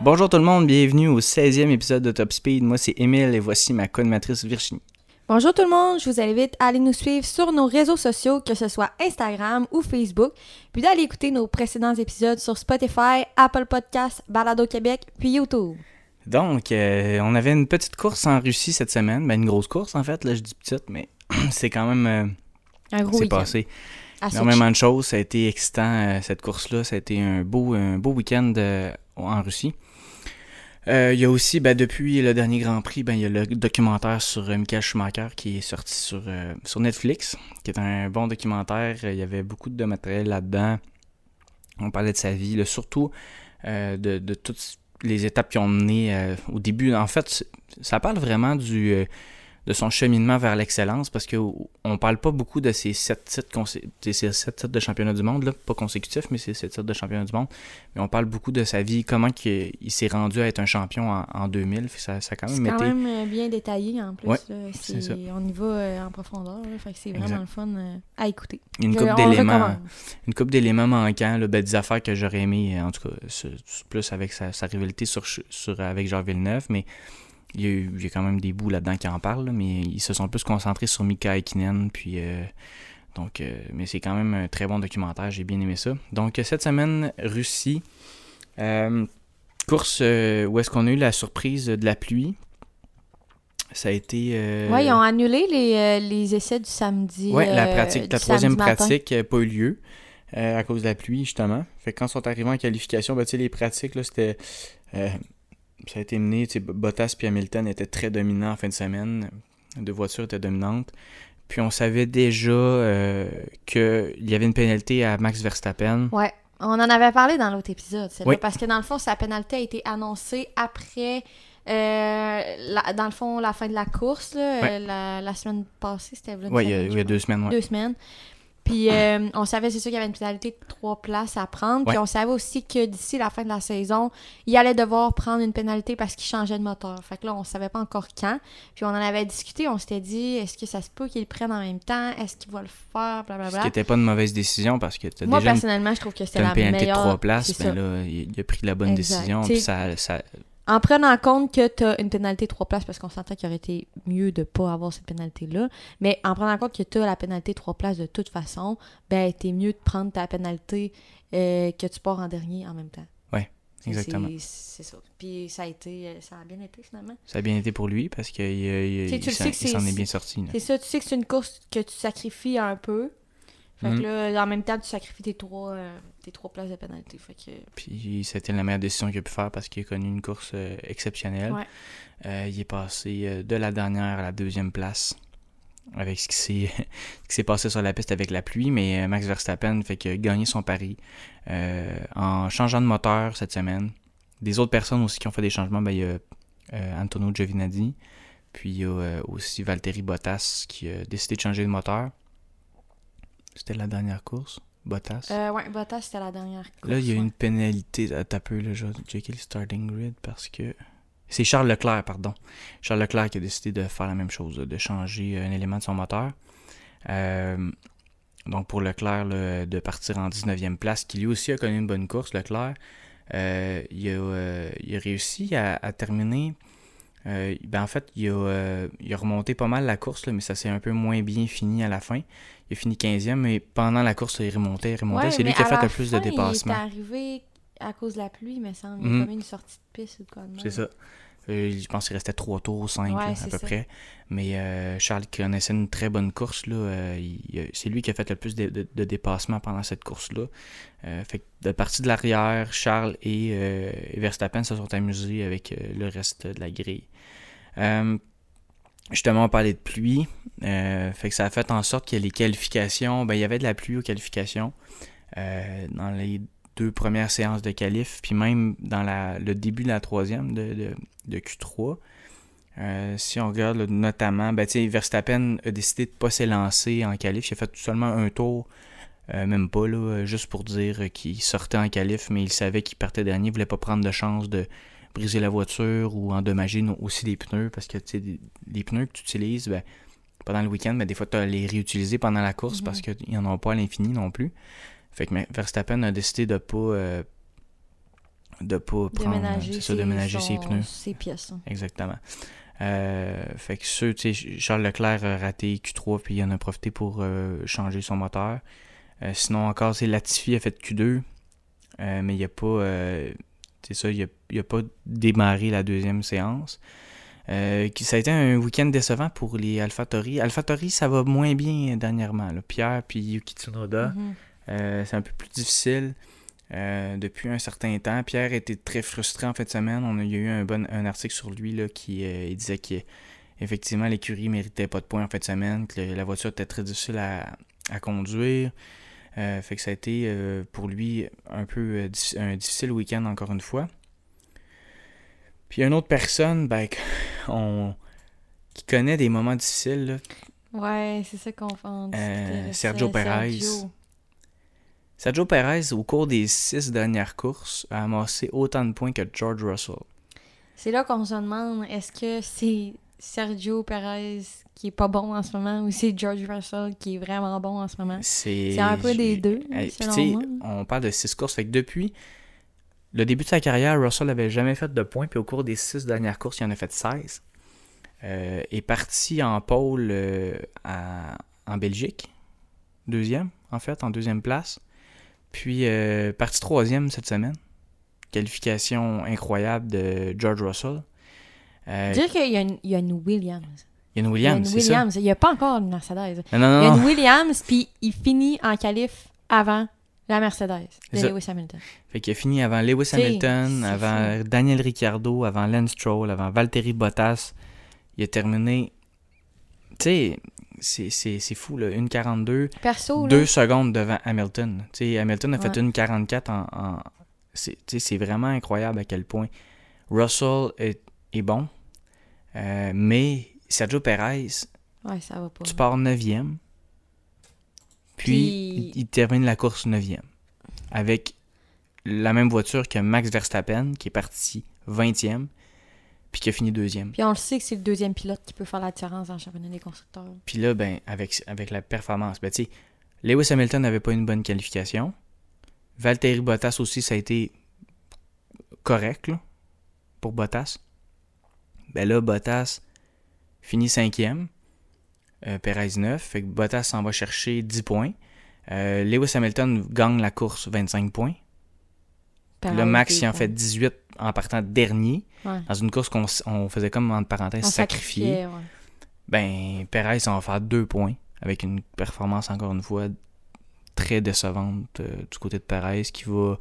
Bonjour tout le monde, bienvenue au 16e épisode de Top Speed. Moi c'est Emile et voici ma co-animatrice Virginie. Bonjour tout le monde, je vous invite à aller nous suivre sur nos réseaux sociaux, que ce soit Instagram ou Facebook, puis d'aller écouter nos précédents épisodes sur Spotify, Apple Podcasts, Balado Québec, puis YouTube. Donc, euh, on avait une petite course en Russie cette semaine, ben une grosse course en fait, là je dis petite, mais c'est quand même... euh, Un gros c'est passé énormément de choses, ça a été excitant euh, cette course-là, ça a été un beau, un beau week-end en Russie. Il y a aussi, ben, depuis le dernier Grand Prix, ben, il y a le documentaire sur Michael Schumacher qui est sorti sur, sur Netflix, qui est un bon documentaire. Il y avait beaucoup de matériel là-dedans. On parlait de sa vie, là, surtout de, de toutes les étapes qui ont mené euh, au début. En fait, ça parle vraiment du, euh, de son cheminement vers l'excellence parce qu'on parle pas beaucoup de ces sept titres, de ces sept titres de championnat du monde, là, pas consécutifs, mais ces sept titres de championnat du monde. Mais on parle beaucoup de sa vie, comment il s'est rendu à être un champion en, en 2000. Fait que Ça, ça a quand C'est même quand été. même euh, bien détaillé en plus. Ouais, là. c'est ça. on y va euh, en profondeur, c'est Exact. vraiment le fun euh, à écouter. Une coupe d'éléments. une couple d'éléments manquants, là, ben, des affaires que j'aurais aimé, en tout cas, plus avec sa, sa rivalité sur, sur, avec Jean Villeneuve, mais il y, a, eu- il y a quand même des bouts là-dedans qui en parlent, là, mais ils se sont plus concentrés sur Mika Hakkinen, puis euh, donc, euh, mais c'est quand même un très bon documentaire, j'ai bien aimé ça. Donc, cette semaine, Russie, euh, course euh, où est-ce qu'on a eu la surprise de la pluie? Ça a été... Ouais, ils ont annulé les, les essais du samedi. Ouais, la pratique, du la troisième pratique n'a pas eu lieu à cause de la pluie, justement. Fait que quand ils sont arrivés en qualification, ben, les pratiques, là, c'était. Ça a été mené, Bottas puis Hamilton étaient très dominants en fin de semaine. Les deux voitures étaient dominantes. Puis on savait déjà euh, qu'il y avait une pénalité à Max Verstappen. Ouais, on en avait parlé dans l'autre épisode, Oui. parce que dans le fond, sa pénalité a été annoncée après, euh, la- dans le fond, la fin de la course, là, Ouais. euh, la, la semaine passée, c'était Ouais, il y a, deux semaines. ouais. Deux semaines. Puis euh, on savait, c'est sûr, qu'il y avait une pénalité de trois places à prendre. Puis on savait aussi que d'ici la fin de la saison, il allait devoir prendre une pénalité parce qu'il changeait de moteur. Fait que là, on savait pas encore quand. Puis on en avait discuté, on s'était dit, est-ce que ça se peut qu'il le prenne en même temps? Est-ce qu'il va le faire? Ce Blablabla. qui n'était pas une mauvaise décision parce que as Moi, déjà une, personnellement, je trouve que c'était la une pénalité meilleure... de trois places. c'est Ben là, il, a pris la bonne Exact. décision. T'sais, Puis ça, ça, En prenant compte que tu as une pénalité trois places, parce qu'on s'entend qu'il aurait été mieux de pas avoir cette pénalité-là, mais en prenant compte que tu as la pénalité trois places de toute façon, ben t'es mieux de prendre ta pénalité euh, que tu pars en dernier en même temps. C'est- exactement. C'est ça. Puis ça a été, euh, ça a bien été finalement. ça a bien été pour lui parce qu'il il, il, s'en- il c'est- est bien sorti. C'est ça, tu sais que c'est une course que tu sacrifies un peu. Fait que là, en même temps, tu sacrifies tes trois, euh, tes trois places de pénalité. Fait que. Puis c'était la meilleure décision qu'il a pu faire parce qu'il a connu une course euh, exceptionnelle. Ouais. Euh, il est passé de la dernière à la deuxième place avec ce qui s'est passé sur la piste avec la pluie, mais Max Verstappen fait a gagné son pari en changeant de moteur cette semaine. Des autres personnes aussi qui ont fait des changements, ben, il y a Antonio Giovinazzi, puis il y a aussi Valtteri Bottas qui a décidé de changer de moteur. C'était la dernière course, Bottas. Euh, ouais, Bottas, c'était la dernière course. Là, il y a ouais. une pénalité. à T'as peu, là, je vais checker le starting grid parce que. C'est Charles Leclerc, pardon. Charles Leclerc qui a décidé de faire la même chose, de changer un élément de son moteur. Euh, donc pour Leclerc, là, de partir en 19e place, qui lui aussi a connu une bonne course, Leclerc. Euh, il, a, euh, il a réussi à, à terminer. Euh, ben en fait, il a, euh, il a remonté pas mal la course, là, mais ça s'est un peu moins bien fini à la fin. Il a fini 15e, mais pendant la course, il remontait, il remontait. Ouais, C'est lui qui a fait le plus de dépassements. Il est arrivé à cause de la pluie, il me semble. Il a comme une sortie de piste ou de quoi. C'est ça. Euh, je pense qu'il restait 3 tours, 5 Ouais, à peu ça. près. Mais euh, Charles qui connaissait une très bonne course, là, c'est lui qui a fait le plus de, de- de dépassements pendant cette course-là. Euh, fait que de partie de l'arrière, Charles et, et Verstappen se sont amusés avec le reste de la grille. Euh, justement, on parlait de pluie. euh, fait que ça a fait en sorte que les qualifications, ben, il y avait de la pluie aux qualifications. euh, dans les deux premières séances de qualif, puis même dans le début de la troisième de, de, de Q3. Euh, si on regarde notamment, ben, Verstappen a décidé de ne pas s'élancer en qualif. Il a fait seulement un tour, même pas, là, juste pour dire qu'il sortait en qualif, mais il savait qu'il partait dernier. Il voulait pas prendre de chance de, briser la voiture ou endommager aussi les pneus parce que des- les pneus que tu utilises ben, pendant le week-end, ben, des fois tu as les réutiliser pendant la course Mhm. parce qu'ils n'en ont pas à l'infini non plus. Fait que mais, Verstappen a décidé de pas euh, de pas prendre Déménager, ça, déménager ses pneus. ses pièces. hein. Exactement. Euh, fait que ceux, tu sais, Charles Leclerc a raté Q3 puis il en a profité pour euh, changer son moteur. Euh, sinon encore, c'est Latifi a fait Q2, euh, mais il a pas, c'est ça, il a, il a pas démarré la deuxième séance. Euh, ça a été un week-end décevant pour les AlphaTauri. AlphaTauri, ça va moins bien dernièrement. là. Pierre puis Yuki Tsunoda, Mhm. euh, c'est un peu plus difficile euh, depuis un certain temps. Pierre était très frustré en fin de semaine. On a, il y a eu un, bon, un article sur lui là, qui il disait qu'effectivement l'écurie méritait pas de points en fin de semaine, que le- la voiture était très difficile à, à conduire. Euh, fait que ça a été euh, pour lui un peu euh, un difficile week-end encore une fois. Puis une autre personne ben, on, qui connaît des moments difficiles, là, Ouais, c'est ça qu'on on Euh, Sergio Perez. Sergio. Sergio Perez, au cours des six dernières courses, a amassé autant de points que George Russell. C'est là qu'on se demande est-ce que c'est Sergio Perez qui est pas bon en ce moment ou c'est George Russell qui est vraiment bon en ce moment? C'est un peu des deux, Hey, selon moi. on parle de six courses. Fait que depuis le début de sa carrière, Russell n'avait jamais fait de points. Puis au cours des six dernières courses, il en a fait 16. Euh, est parti en pôle euh, à- en Belgique. Deuxième, en fait, en deuxième place. Puis euh, parti troisième cette semaine. Qualification incroyable de George Russell. Euh, Dire qu'il y a une Williams. Il y a une Williams, c'est ça? Il n'y a pas encore une Mercedes. Non, non, Il y a non. une non. Williams, puis il finit en qualif avant la Mercedes de. Lewis Hamilton. Fait qu'il a fini avant Lewis Hamilton, avant Daniel Ricciardo, avant Lance Stroll, avant Valtteri Bottas. Il a terminé. Tu sais, c'est- fou, là. Une 42, Perso, là, deux secondes devant Hamilton. Tu sais, Hamilton a fait Ouais. une 44 en. en- c'est tu sais, c'est vraiment incroyable à quel point Russell est, est bon. Euh, mais Sergio Perez, ouais, ça va pas. tu pars 9e. Puis, Puis- il, termine la course 9e. Avec la même voiture que Max Verstappen, qui est parti 20e, puis qui a fini deuxième. Puis on le sait que c'est le deuxième pilote qui peut faire la différence dans le championnat des constructeurs. Puis là, ben, avec, avec la performance, ben, tu sais, Lewis Hamilton n'avait pas une bonne qualification. Valtteri Bottas aussi, ça a été correct, là, pour Bottas. Ben là, Bottas finit cinquième. Euh, Perez 9. Fait que Bottas s'en va chercher 10 points. Euh, Lewis Hamilton gagne la course 25 points. Pareil, Max, il en fait 18 en partant dernier. Ouais. Dans une course qu'on on faisait comme, entre parenthèses, sacrifier. ouais. Ben, Perez, ça va faire deux points avec une performance, encore une fois, très décevante euh, du côté de Perez qui va.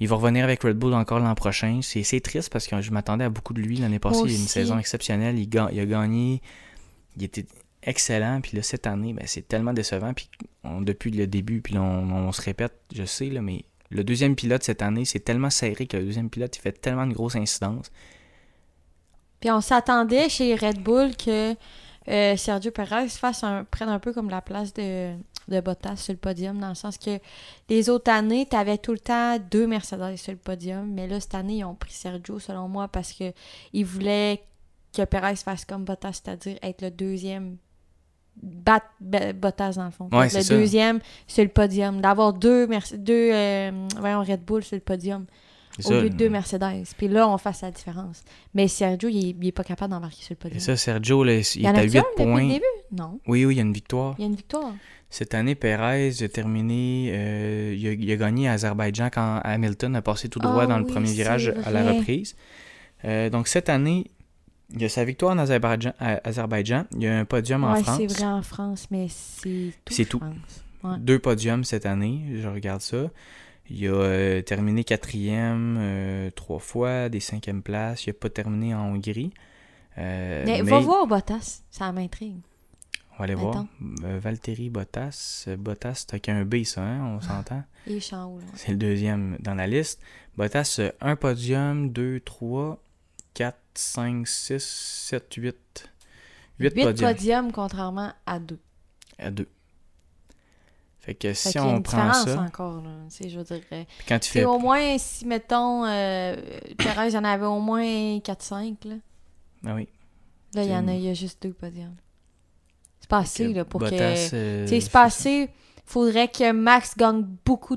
Il va revenir avec Red Bull encore l'an prochain. C'est triste parce que je m'attendais à beaucoup de lui l'année passée. Moi Il a une aussi. saison exceptionnelle. Il, a gagné. Il était excellent. Puis là, cette année, ben, c'est tellement décevant. Puis on- depuis le début, puis là, on, on se répète, je sais, là, mais le deuxième pilote cette année, c'est tellement serré que le deuxième pilote, il fait tellement de grosses incidences. Puis on s'attendait chez Red Bull que euh, Sergio Perez fasse un, prenne un peu comme la place de, de Bottas sur le podium, dans le sens que les autres années, tu avais tout le temps deux Mercedes sur le podium, mais là, cette année, ils ont pris Sergio, selon moi, parce que ils voulaient que Perez fasse comme Bottas, c'est-à-dire être le deuxième. Battre Bottas, dans le fond. Ouais, le ça. deuxième sur le podium. D'avoir deux, Merce- deux euh, voyons, Red Bull sur le podium au ça, lieu de deux Mercedes. Puis là, on fasse la différence. Mais Sergio, il est, il est pas capable d'embarquer sur le podium. Et ça, Sergio, là, il, il y est à a 8 un depuis points. le début? Non. Oui, oui, il y a une victoire. Il y a une victoire. Cette année, Perez a terminé, euh, il, a, il a gagné à Azerbaïdjan quand Hamilton a passé tout droit Ah dans le oui, premier virage à la reprise. Euh, donc cette année, il y a sa victoire en Azerbaïdjan, à Azerbaïdjan. il y a un podium en France. c'est vrai en France, mais c'est tout. C'est tout. Ouais. Deux podiums cette année, je regarde ça. Il a euh, terminé quatrième euh, trois fois, des cinquièmes places. Il n'a pas terminé en Hongrie. Euh, mais, mais va voir Bottas, ça m'intrigue. on va aller voir. Attends. Valtteri Bottas. Bottas, c'est avec un B, ça, hein, on s'entend. Il est champ haut, là. C'est le deuxième dans la liste. Bottas, un podium, 2, 3, 4, 5, 6, 7, 8. 8 Huit podiums podiums, contrairement à deux. à 2. Fait que Fait si a on prend ça, encore, là. Je veux dire. euh, puis quand tu fais. au moins, si, mettons, euh, Perez, il y en avait au moins 4-5, là. Ah oui. Là, il y en a, il y a juste deux podiums. C'est pas assez, là, pour Bottas, que... euh, c'est pas assez. Faudrait que Max gagne beaucoup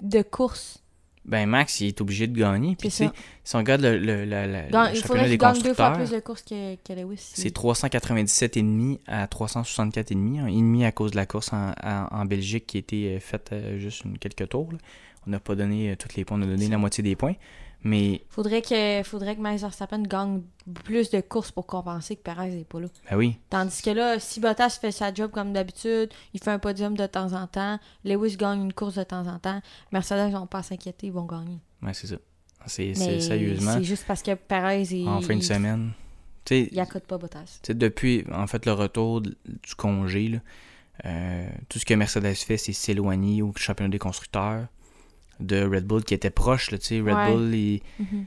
de courses. Ben Max, il est obligé de gagner. Puis tu sais, si on regarde le, le, Gan- le il championnat des deux fois plus de courses que, que Lewis. c'est 397,5 à 364,5. Un et demi à cause de la course en, en- en Belgique qui a été euh, faite euh, juste une, quelques tours. là. On n'a pas donné euh, tous les points, on a donné la moitié des points. Mais, Faudrait que, faudrait que Max Verstappen gagne plus de courses pour compenser que Perez n'est pas là. ben oui, Tandis que là, si Bottas fait sa job comme d'habitude, il fait un podium de temps en temps, Lewis gagne une course de temps en temps, Mercedes vont pas s'inquiéter, ils vont gagner. ouais, c'est ça. C'est Mais c'est sérieusement, c'est juste parce que Perez, il, en fin de il, semaine. Tu sais, il accote pas Bottas. Depuis, en fait, le retour du congé, là, euh, tout ce que Mercedes fait, c'est s'éloigner au championnat des constructeurs de Red Bull qui était proche. Là, tu sais, Red Ouais. Bull, il- Mhm.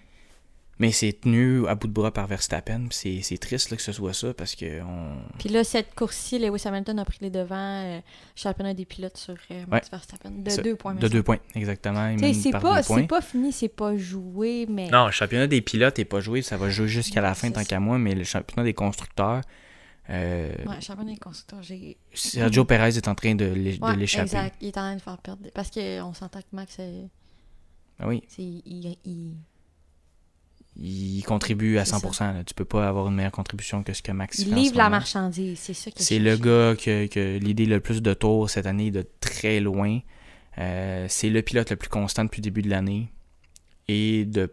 mais c'est tenu à bout de bras par Verstappen. puis C'est c'est triste là, que ce soit ça parce que on... Puis là, cette course-ci, Lewis Hamilton a pris les devants, euh, championnat des pilotes sur euh, Max Verstappen, de Ça- deux points. de deux points, exactement. c'est pas, pas fini, c'est pas joué, mais. Non, le championnat des pilotes n'est pas joué, ça va jouer jusqu'à la fin tant qu'à moi, mais le championnat des constructeurs, euh, Ouais, championnat des constructeurs, j'ai. Sergio Perez est en train de l'échapper. exact. Il est en train de faire perdre. Parce qu'on s'entend que Max, euh, Ah oui, il, il- il contribue à C'est 100%. là. Tu peux pas avoir une meilleure contribution que ce que Max il fait en livre la marchandise, c'est ça C'est le gars que, que l'idée le plus de tours cette année de très loin. Euh, c'est le pilote le plus constant depuis le début de l'année. Et de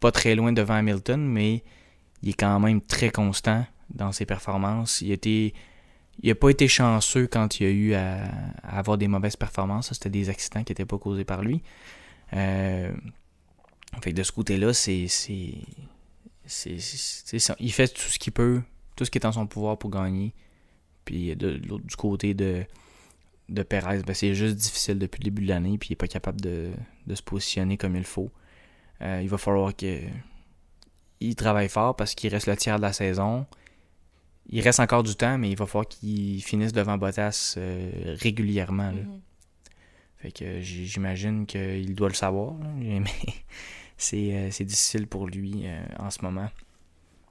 pas très loin devant Hamilton, mais il est quand même très constant dans ses performances. Il. Il a pas été chanceux quand il a eu à, avoir des mauvaises performances. C'était des accidents qui n'étaient pas causés par lui. Euh, fait que de ce côté-là, c'est. Il fait tout ce qu'il peut, tout ce qui est en son pouvoir pour gagner. Puis de l'autre- du côté de, de Perez, ben, c'est juste difficile depuis le début de l'année, puis il n'est pas capable de, de se positionner comme il faut. Euh, il va falloir que il travaille fort parce qu'il reste le tiers de la saison. Il reste encore du temps, mais il va falloir qu'il finisse devant Bottas euh, régulièrement. là. Mhm. Fait que j'imagine qu'il doit le savoir, là, mais c'est euh, c'est difficile pour lui euh, en ce moment.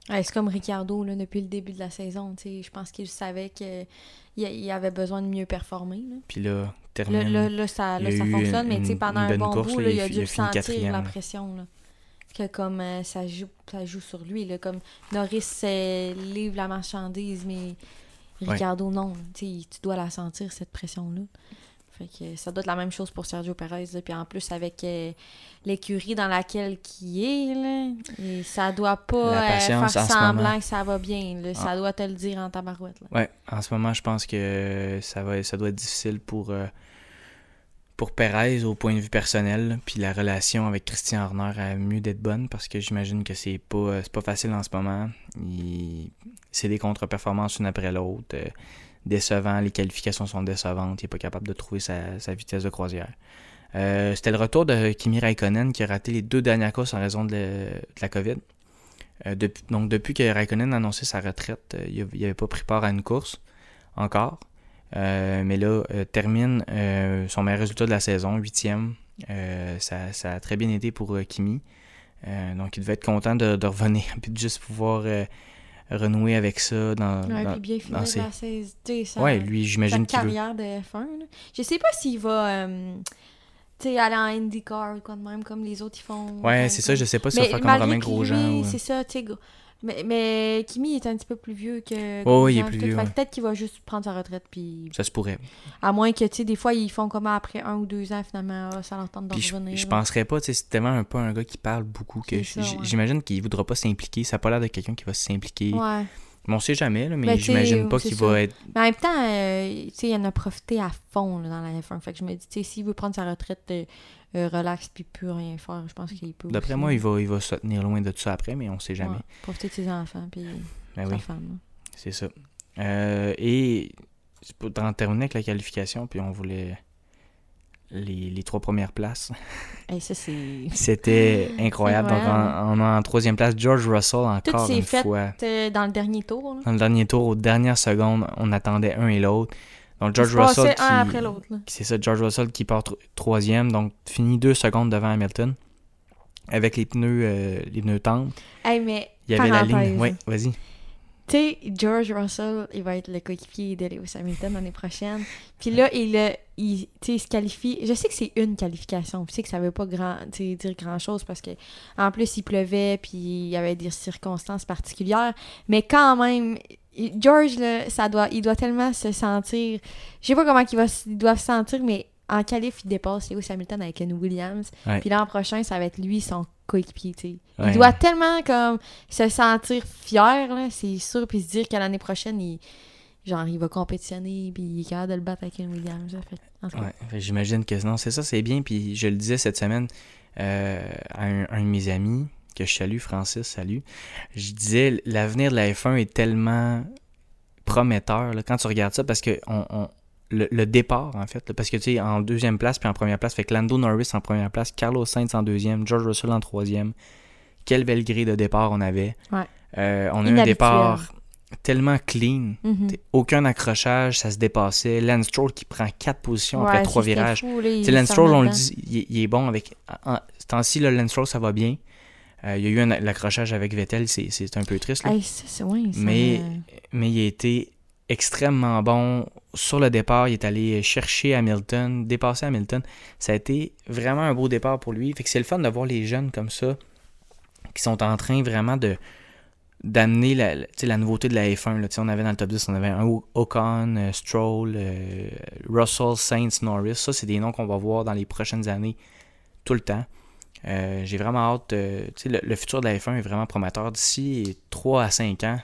Ouais, c'est comme Ricardo là, depuis le début de la saison. Je pense qu'il savait qu'il il avait besoin de mieux performer. Là. Puis là, termine. là, là, ça, ça fonctionne, une- mais pendant un bon course, bout, il il a dû il a sentir la là. pression. Là. Que comme euh, ça, joue, ça joue sur lui. Là, comme Norris euh, livre la marchandise, mais Ricardo, non. Tu dois la sentir, cette pression-là. Fait que ça doit être la même chose pour Sergio Perez. là. Puis en plus, avec euh, l'écurie dans laquelle qui est, là, et ça doit pas euh, faire semblant moment. que ça va bien. là. Ça Ah. doit te le dire en tabarouette. Là. Ouais, en ce moment, je pense que ça va, ça doit être difficile pour, pour Perez au point de vue personnel. Puis la relation avec Christian Horner a mieux d'être bonne parce que j'imagine que c'est pas, euh, pas facile en ce moment. Il- C'est des contre-performances une après l'autre. euh, décevant, les qualifications sont décevantes. Il n'est pas capable de trouver sa, sa vitesse de croisière. Euh, C'était le retour de Kimi Raikkonen qui a raté les deux dernières courses en raison de la COVID. Euh, depuis- donc depuis que Raikkonen a annoncé sa retraite, euh, il n'avait pas pris part à une course encore. Euh, mais là, euh, termine euh, son meilleur résultat de la saison, huitième. Ça, ça a très bien été pour Kimi. Donc il devait être content de, de revenir et de juste pouvoir renouer avec ça dans, Ouais, dans- puis bien finir dans ses- la saison. Ouais, lui, j'imagine qu'il veut. carrière de F1. là. Je sais pas s'il va euh, aller en IndyCar ou quoi de même, comme les autres ils font. Ouais, c'est ça, je sais pas si ça Mais va faire comme Romain Grosjean. ou- C'est ça, tu sais. Mais, mais Kimi est un petit peu plus vieux que. Oh, oui, il est plus vieux, ouais. Peut-être qu'il va juste prendre sa retraite. Puis... Ça se pourrait. À moins que, tu sais, des fois, ils font comme après un ou deux ans, finalement, ah, ça leur tente de Puis je, revenir. je là. penserais pas, tu sais, c'est tellement un peu un gars qui parle beaucoup que C'est ça, j- ouais. j'imagine qu'il voudra pas s'impliquer. Ça a pas l'air de quelqu'un qui va s'impliquer. Ouais. Mais on sait jamais, là, mais Ben, j'imagine pas qu'il va être. Mais en même temps, euh, tu sais, il en a profité à fond là, dans la F1. Fait que je me dis, tu sais, s'il veut prendre sa retraite euh, euh, relax puis plus rien faire, je pense qu'il peut. D'après moi, il va, il va se tenir loin de tout ça après, mais on sait jamais. Ouais, profiter de ses enfants puis Ben sa oui, femme. c'est ça. Euh, et pour en terminer avec la qualification, puis on voulait les, les trois premières places. Hey, ça, c'est. C'était incroyable. Donc, on a en troisième place George Russell encore s'est une fait. fois. C'était dans le dernier tour. Là. Dans le dernier tour, aux dernières secondes, on attendait un et l'autre. Donc George Russell un après l'autre. c'est ça, George Russell qui part tro- troisième, donc finit deux secondes devant Hamilton avec les pneus, euh, les pneus tendres. Hey, mais Il y avait la ligne. Oui, vas-y. Tu sais, George Russell, il va être le coéquipier de Lewis Hamilton l'année prochaine. Puis là, il, il, se qualifie. Je sais que c'est une qualification. Je sais que ça veut pas grand, dire grand-chose parce que en plus, il pleuvait puis il y avait des circonstances particulières. Mais quand même, George, là, ça doit, il doit tellement se sentir... Je sais pas comment il, va, il doit se sentir, mais en qualif, il dépasse Lewis Hamilton avec une Williams. Ouais. Puis l'an prochain, ça va être lui, son coéquipier. Ouais. Il doit tellement comme se sentir fier, là, c'est sûr, puis se dire que l'année prochaine, il, genre, il va compétitionner, puis il est capable de le battre avec une Williams. Ouais, j'imagine que non, c'est ça, c'est bien. Puis je le disais cette semaine euh, à un, un de mes amis, que je salue, Francis, salut. Je disais, l'avenir de la F1 est tellement prometteur là, quand tu regardes ça, parce que on, on- le, le départ, en fait, là, parce que tu sais, en deuxième place puis en première place, fait que Lando Norris en première place, Carlos Sainz en deuxième, George Russell en troisième. Quelle belle grille de départ on avait. Ouais. Euh, on a eu un départ tellement clean. mhm. Aucun accrochage, ça se dépassait. Lance Stroll qui prend quatre positions après trois virages. fou, là, Lance Stroll, on le dit, il, est- il est bon avec. En, ce temps-ci, Lance Stroll, ça va bien. Euh, il y a eu un l'accrochage avec Vettel, c'est c'est un peu triste. là. Hey, c'est- ça Mais- Mais il a été extrêmement bon. Sur le départ, il est allé chercher Hamilton, dépasser Hamilton. Ça a été vraiment un beau départ pour lui. Fait que c'est le fun de voir les jeunes comme ça qui sont en train vraiment de d'amener la, la, nouveauté de la F1. Là. Tu sais, On avait dans le top 10, on avait un Ocon, euh, Stroll, euh, Russell, Sainz, Norris. Ça, c'est des noms qu'on va voir dans les prochaines années tout le temps. Euh, J'ai vraiment hâte. euh, le, le futur de la F1 est vraiment prometteur. D'ici 3 à 5 ans,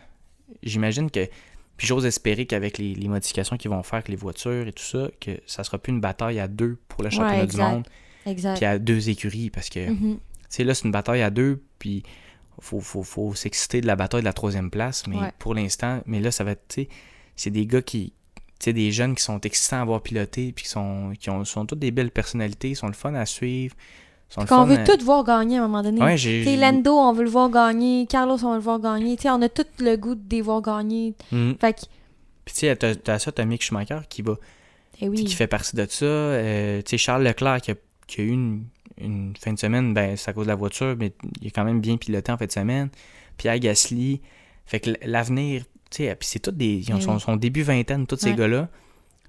j'imagine que. Puis j'ose espérer qu'avec les, les modifications qu'ils vont faire avec les voitures et tout ça, que ça sera plus une bataille à deux pour le championnat du monde, Exact. puis à deux écuries, parce que sais, là, c'est une bataille à deux, puis faut, faut, faut s'exciter de la bataille de la troisième place, mais Ouais. pour l'instant, mais là, ça va être, tu sais, c'est des gars qui, tu sais, des jeunes qui sont excitants à avoir piloté, puis qui sont, qui ont, sont toutes des belles personnalités, ils sont le fun à suivre, sont Qu'on fun veut tout voir gagner à un moment donné. Ouais, j'ai... Lando, on veut le voir gagner. Carlos, on veut le voir gagner. On a tout le goût de les voir gagner. Mhm. Fait que, Puis tu sais, t'as, t'as ça, t'as Mick Schumacher qui va, eh oui. qui fait partie de ça, euh, tu sais, Charles Leclerc qui a, qui a eu une, une fin de semaine, ben, c'est à cause de la voiture, mais il est quand même bien piloté en fin de semaine. Pierre Gasly. Fait que l'avenir, tu sais, puis c'est tous des. Ils ont Eh son, début vingtaine, tous ces gars-là.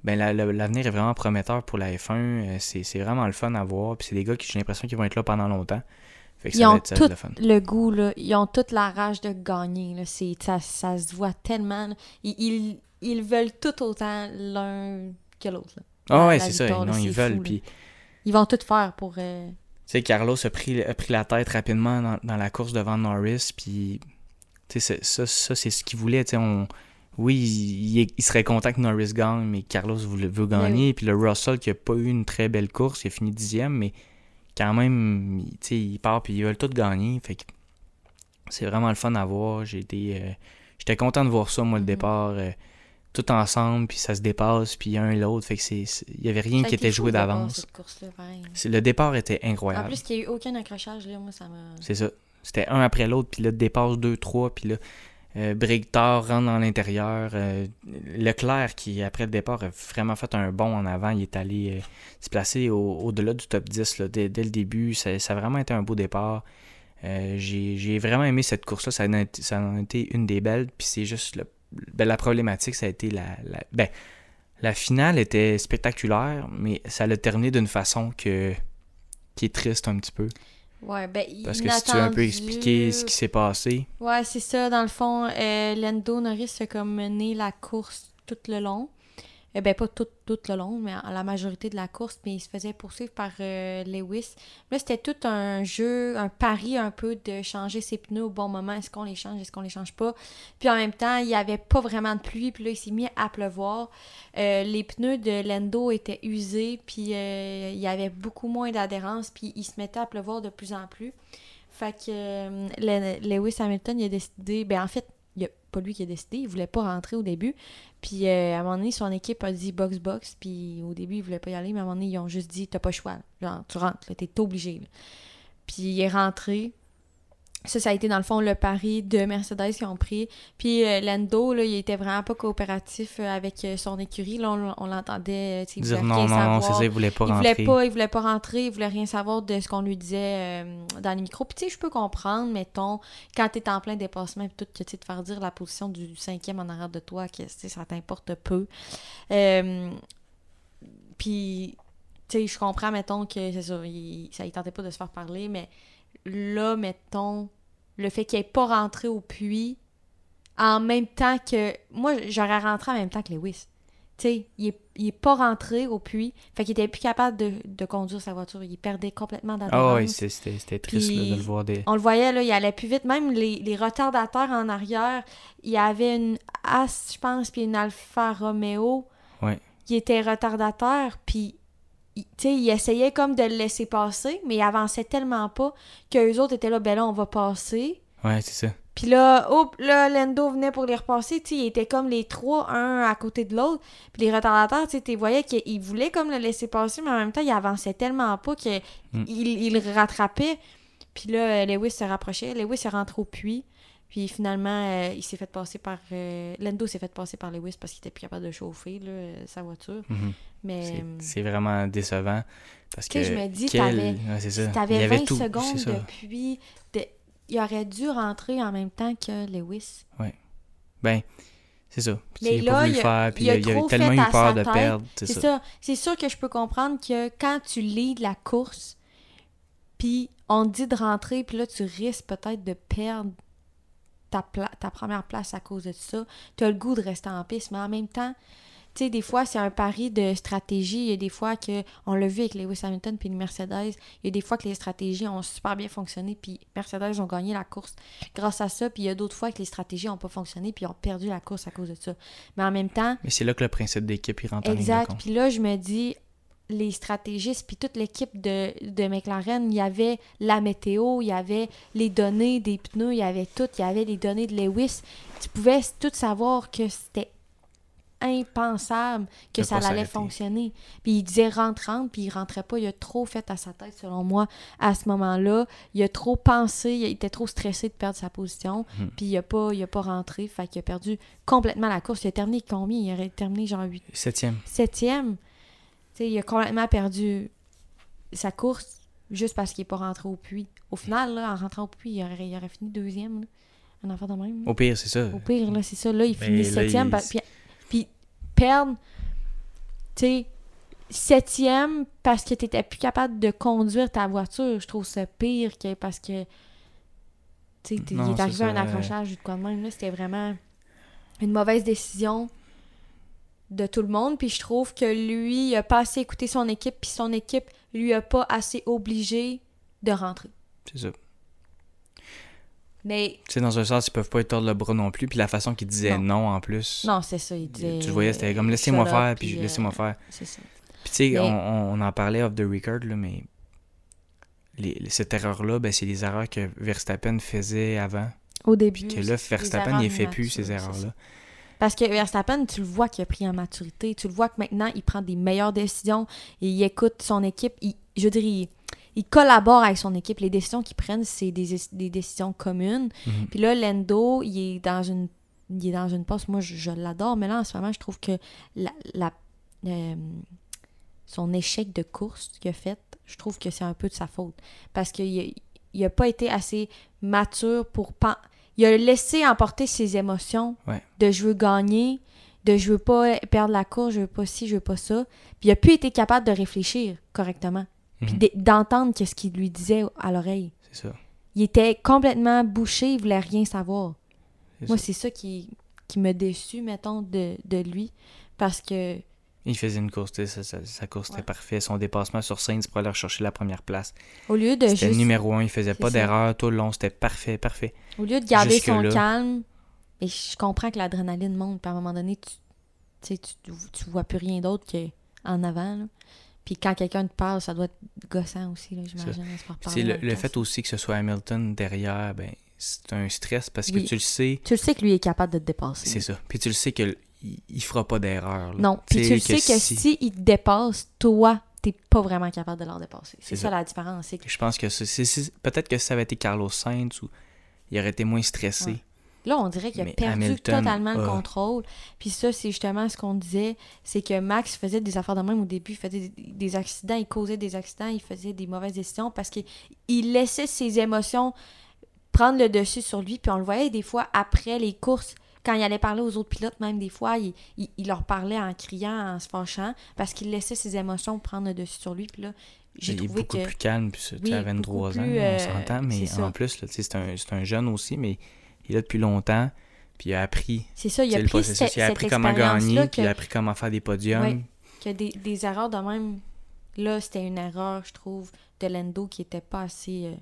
Ben, la- la- l'avenir est vraiment prometteur pour la F1. euh, C'est vraiment le fun à voir. Puis c'est des gars qui j'ai l'impression qu'ils vont être là pendant longtemps. Fait que Ils ça ont être, tout le fun. le goût, là. Ils ont toute la rage de gagner, là. Ça, ça se voit tellement. Ils, ils, ils veulent tout autant l'un que l'autre. Ah ouais, la c'est ça. là, Non, ils veulent. fou. Puis, tu Ils vont tout faire pour... euh, sais, Carlos a pris, a pris la tête rapidement dans, dans la course devant Norris. Puis, tu sais, ça, ça c'est ce qu'il voulait. Tu sais, on. Oui, il, serait content que Norris gagne, mais Carlos veut, veut gagner. Puis le Russell qui a pas eu une très belle course, il a fini dixième, mais quand même, il- tu sais, il part puis ils veulent tout gagner. Fait que c'est vraiment le fun à voir. J'ai été, euh, j'étais content de voir ça moi le Mhm. départ, euh, tout ensemble puis ça se dépasse puis un et l'autre. Fait que c'est, il y avait rien qui était joué d'avance. Le départ était En incroyable. plus qu'il n'y a eu aucun accrochage, là, moi, ça m'a... C'est ça. C'était un après l'autre, puis là, dépasse 2-3, puis là, euh, rentre dans l'intérieur. euh, Leclerc, qui, après le départ, a vraiment fait un bond en avant. Il est allé euh, se placer au- au-delà du top 10 là, dès, le début. Ça, a vraiment été un beau départ. Euh, j'ai vraiment aimé cette course-là. Ça, en a été- une des belles. Puis c'est juste ben, la problématique, ça a été la. la ben, la finale était spectaculaire, mais ça l'a terminé d'une façon que qui est triste un petit peu. Ouais, ben, Parce que si tu veux un peu expliquer ce qui s'est passé. Ouais, c'est ça. Dans le fond, euh, Lando Norris a comme mené la course tout le long. Eh ben, pas tout, le long, mais la majorité de la course, mais il se faisait poursuivre par euh, Lewis. Là, c'était tout un jeu, un pari un peu de changer ses pneus au bon moment. Est-ce qu'on les change, est-ce qu'on les change pas? Puis en même temps, il n'y avait pas vraiment de pluie, puis là, il s'est mis à pleuvoir. Euh, les pneus de Lando étaient usés, puis euh, il y avait beaucoup moins d'adhérence, puis il se mettait à pleuvoir de plus en plus. Fait que Le- Lewis Hamilton, il a décidé, ben en fait, pas lui qui a décidé, il voulait pas rentrer au début. Puis euh, à un moment donné, son équipe a dit box box, puis au début, il voulait pas y aller, mais à un moment donné, ils ont juste dit t'as pas le choix. là. Genre, tu rentres, t'es obligé. Puis il est rentré. Ça, ça a été dans le fond le pari de Mercedes qui ont pris. Puis euh, Lando, là, il était vraiment pas coopératif euh, avec euh, son écurie. Là, on, on l'entendait. il Dire voulait non, non, c'est ça, il voulait pas il rentrer. voulait pas, il voulait pas rentrer, il voulait rien savoir de ce qu'on lui disait euh, dans les micros. Puis tu sais, je peux comprendre, mettons, quand t'es en plein dépassement, puis tout, que tu sais, te faire dire la position du cinquième en arrière de toi, que ça t'importe peu. Euh, puis, tu sais, je comprends, mettons, que c'est ça, il, ça, il tentait pas de se faire parler, mais là, mettons, le fait qu'il ait pas rentré au puits en même temps que. Moi, j'aurais rentré en même temps que Lewis. Tu sais, il est, il est pas rentré au puits. Fait qu'il était plus capable de, de conduire sa voiture. Il perdait complètement d'adhérence. Ah oui, c'était c'était triste là, de le voir des. On le voyait, là, il allait plus vite. Même les, les retardateurs en arrière, il y avait une As, je pense, puis une Alfa Romeo. Ouais. qui était retardateur, puis il- tu sais, il essayait comme de le laisser passer, mais il avançait tellement pas qu'eux autres étaient là, ben là, on va passer. Ouais, c'est ça. Puis là, hop, là, Lando venait pour les repasser, tu sais, ils étaient comme les trois, un à côté de l'autre. Puis les retardateurs, tu sais, voyais qu'ils voulaient comme le laisser passer, mais en même temps, il avançait tellement pas qu'il Mm. il, il le rattrapait. Puis là, Lewis se rapprochait. Lewis est rentré au puits. Puis finalement, euh, il s'est fait passer par... euh, Lando s'est fait passer par Lewis parce qu'il était plus capable de chauffer là, euh, sa voiture. Mhm. Mais... C'est- euh, C'est vraiment décevant. Parce que. Je me dis, quel- t'avais- ouais, c'est ça. Si Il y t'avais avait 20 tout, secondes depuis, de... il aurait dû rentrer en même temps que Lewis. Ben, c'est ça. Puis Mais il a là, pas voulu il le a- faire, puis il a il, a trop tellement fait eu peur de tête. perdre. C'est ça. ça. C'est sûr que je peux comprendre que quand tu leads la course, puis on te dit de rentrer, puis là, tu risques peut-être de perdre ta, pla- ta première place à cause de ça. Tu as le goût de rester en piste, mais en même temps, tu sais, des fois, c'est un pari de stratégie. Il y a des fois que, on l'a vu avec Lewis Hamilton puis le Mercedes, il y a des fois que les stratégies ont super bien fonctionné, puis Mercedes ont gagné la course grâce à ça, puis il y a d'autres fois que les stratégies n'ont pas fonctionné, puis ils ont perdu la course à cause de ça. Mais en même temps, Mais c'est là que le principe d'équipe, il rentre Exact. Puis là, je me dis, les stratégistes, puis toute l'équipe de, de McLaren, il y avait la météo, il y avait les données des pneus, il y avait tout, il y avait les données de Lewis. Tu pouvais tout savoir que c'était impensable que ça allait fonctionner. Puis il disait rentre, rentre, puis il rentrait pas. Il a trop fait à sa tête, selon moi, à ce moment-là. Il a trop pensé, il était trop stressé de perdre sa position, Mhm. puis il a pas, il a pas rentré. Fait qu'il a perdu complètement la course. Il a terminé combien? Il aurait terminé genre 8 Septième. septième. Sais, il a complètement perdu sa course juste parce qu'il n'est pas rentré au puits. Au final, là, en rentrant au puits, il aurait, il aurait fini deuxième. là. Un enfant de même. là. Au pire, c'est ça. Au pire, là, c'est ça. Là, il Mais finit là, septième. il- Puis, puis perdre, tu sais, septième parce que tu n'étais plus capable de conduire ta voiture, je trouve ça pire que parce que, tu sais, il est arrivé ça, un accrochage ou de quoi de même. là. C'était vraiment une mauvaise décision de tout le monde. Puis je trouve que lui, il a pas assez écouté son équipe, puis son équipe lui a pas assez obligé de rentrer. C'est ça. Mais Tu sais, dans un sens, ils peuvent pas être tordre le bras non plus. Puis la façon qu'ils disaient Non. non. en plus. non, c'est ça, il disait. Tu voyais, c'était comme laissez-moi faire, puis puis, laissez-moi euh, faire. C'est ça. Puis tu sais, Mais- on, on- en parlait off the record, là, mais les- cette erreur-là, ben, c'est les erreurs que Verstappen faisait avant. Au début. Puis que là, Verstappen, il fait plus ces c'est erreurs-là. Parce que Verstappen, tu le vois qu'il a pris en maturité. Tu le vois que maintenant, il prend des meilleures décisions et il écoute son équipe. Il- je veux dire, il, il collabore avec son équipe. Les décisions qu'ils prennent, c'est des, des décisions communes. Mhm. Puis là, Lendo, il est dans une, il est dans une poste. Moi, je, je l'adore, mais là, en ce moment, je trouve que la, la- euh, son échec de course qu'il a fait, je trouve que c'est un peu de sa faute. Parce qu'il n'a pas été assez mature pour... Il a laissé emporter ses émotions Ouais. de je veux gagner, de je veux pas perdre la course, je veux pas ci, je veux pas ça. Puis il a plus été capable de réfléchir correctement. Puis Mhm. d'entendre ce qu'il lui disait à l'oreille. C'est ça. Il était complètement bouché, il voulait rien savoir. Moi, c'est ça qui, qui me déçu, mettons, de, de lui. Parce que, Il faisait une course, sa, sa- course Ouais. était parfait. Son dépassement sur Sainz pour aller rechercher la première place. au lieu de C'était juste. numéro un, il faisait pas d'erreur tout le long, c'était parfait, parfait. Au lieu de garder son calme, et je comprends que l'adrénaline monte, puis à un moment donné, tu, tu, tu, vois plus rien d'autre qu'en avant. là. Puis quand quelqu'un te parle, ça doit être gossant aussi, j'imagine. le, fait aussi que ce soit Hamilton derrière, ben, c'est un stress parce que tu le sais, Tu le sais que lui est capable de te dépasser. c'est ça. Puis tu le sais qu'il il fera pas d'erreur. là. Non, puis tu le sais que si- si il te dépasse, toi, t'es pas vraiment capable de leur dépasser. C'est C'est ça, ça. la différence. C'est que Je pense que c'est- peut-être que si ça avait été Carlos Sainz ou il aurait été moins stressé. Ouais. Là, on dirait qu'il a Mais perdu Hamilton totalement le a- contrôle. Puis ça, c'est justement ce qu'on disait, c'est que Max faisait des affaires de même au début, il faisait des, des accidents, il causait des accidents, il faisait des mauvaises décisions parce qu'il il laissait ses émotions prendre le dessus sur lui. Puis on le voyait des fois après les courses, quand il allait parler aux autres pilotes, même des fois, il, il- il leur parlait en criant, en se fâchant, parce qu'il laissait ses émotions prendre le dessus sur lui. Puis là, j'ai il est trouvé beaucoup que... plus calme, puis ça, Oui, à 23 beaucoup ans, on euh, s'entend, mais ça. en plus, c'est un, un jeune aussi, mais il est là depuis longtemps, puis il a appris, C'est ça, il a pris cette, il a cette appris comment gagner, que- puis il a appris comment faire des podiums. Ouais. que des, des erreurs de même, là, c'était une erreur, je trouve, de Lando qui était pas assez. euh,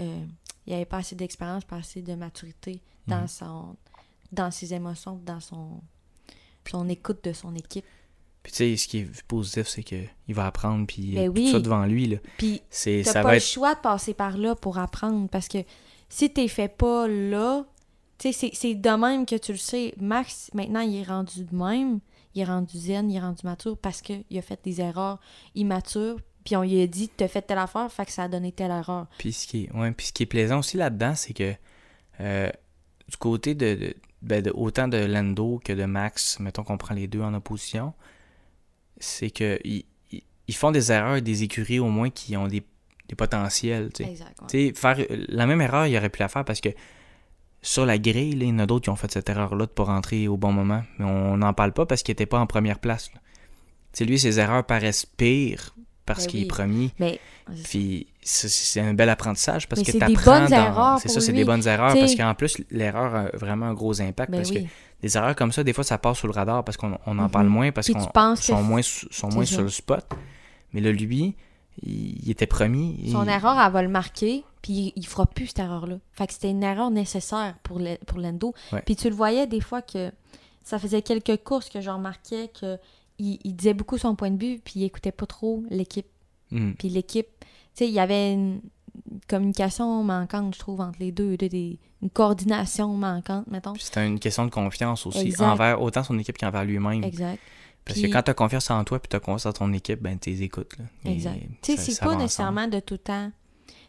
euh, il avait pas assez d'expérience, pas assez de maturité dans, Mhm. son, dans ses émotions, dans son, son écoute de son équipe. Puis tu sais, ce qui est positif, c'est qu'il va apprendre, puis il y a Ben tout oui. ça devant lui, là. Puis, C'est, t'as ça pas va le choix de passer par là pour apprendre parce que si t'es fait pas là, tu sais, c'est- c'est de même que tu le sais. Max, maintenant, il est rendu de même. Il est rendu zen, il est rendu mature parce qu'il a fait des erreurs immatures. Puis on lui a dit, t'as fait telle affaire, fait que ça a donné telle erreur. Puis ce qui est, ouais, puis ce qui est plaisant aussi là-dedans, c'est que euh, du côté de, de- ben, de- autant de Lando que de Max, mettons qu'on prend les deux en opposition, c'est que ils, ils- ils font des erreurs et des écuries au moins qui ont des, des potentiels. tu sais. Exact. ouais. Tu sais, faire la même erreur, il aurait pu la faire parce que sur la grille, là, il y en a d'autres qui ont fait cette erreur-là de pas rentrer au bon moment. Mais on n'en parle pas parce qu'il était pas en première place. là. Lui, ses erreurs paraissent pires parce Ben qu'il est premier. Mais Puis c'est- un bel apprentissage parce Mais que tu des apprends bonnes dans... C'est ça, c'est des bonnes erreurs T'sais- parce qu'en plus, l'erreur a vraiment un gros impact ben parce que des erreurs comme ça, des fois, ça passe sous le radar parce qu'on on en Mhm. parle moins parce qu'on sont moins, sont moins sur le spot. Mais là, lui, il, il était premier. son erreur, elle va le marquer, puis il, fera plus cette erreur-là. Fait que c'était une erreur nécessaire pour, le- pour. Ouais. Puis tu le voyais des fois que ça faisait quelques courses que je remarquais que il, il disait beaucoup son point de vue, puis il écoutait pas trop l'équipe. Hmm. Puis l'équipe, tu sais, il y avait une communication manquante, je trouve, entre les deux, des- une coordination manquante, mettons. C'était une question de confiance aussi, Exact. envers autant son équipe qu'envers lui-même. Exact. Parce Puis- que quand tu as confiance en toi puis tu as confiance en ton équipe, ben tu les écoutes. Là. Exact. Tu sais, c'est pas ensemble. nécessairement de tout temps.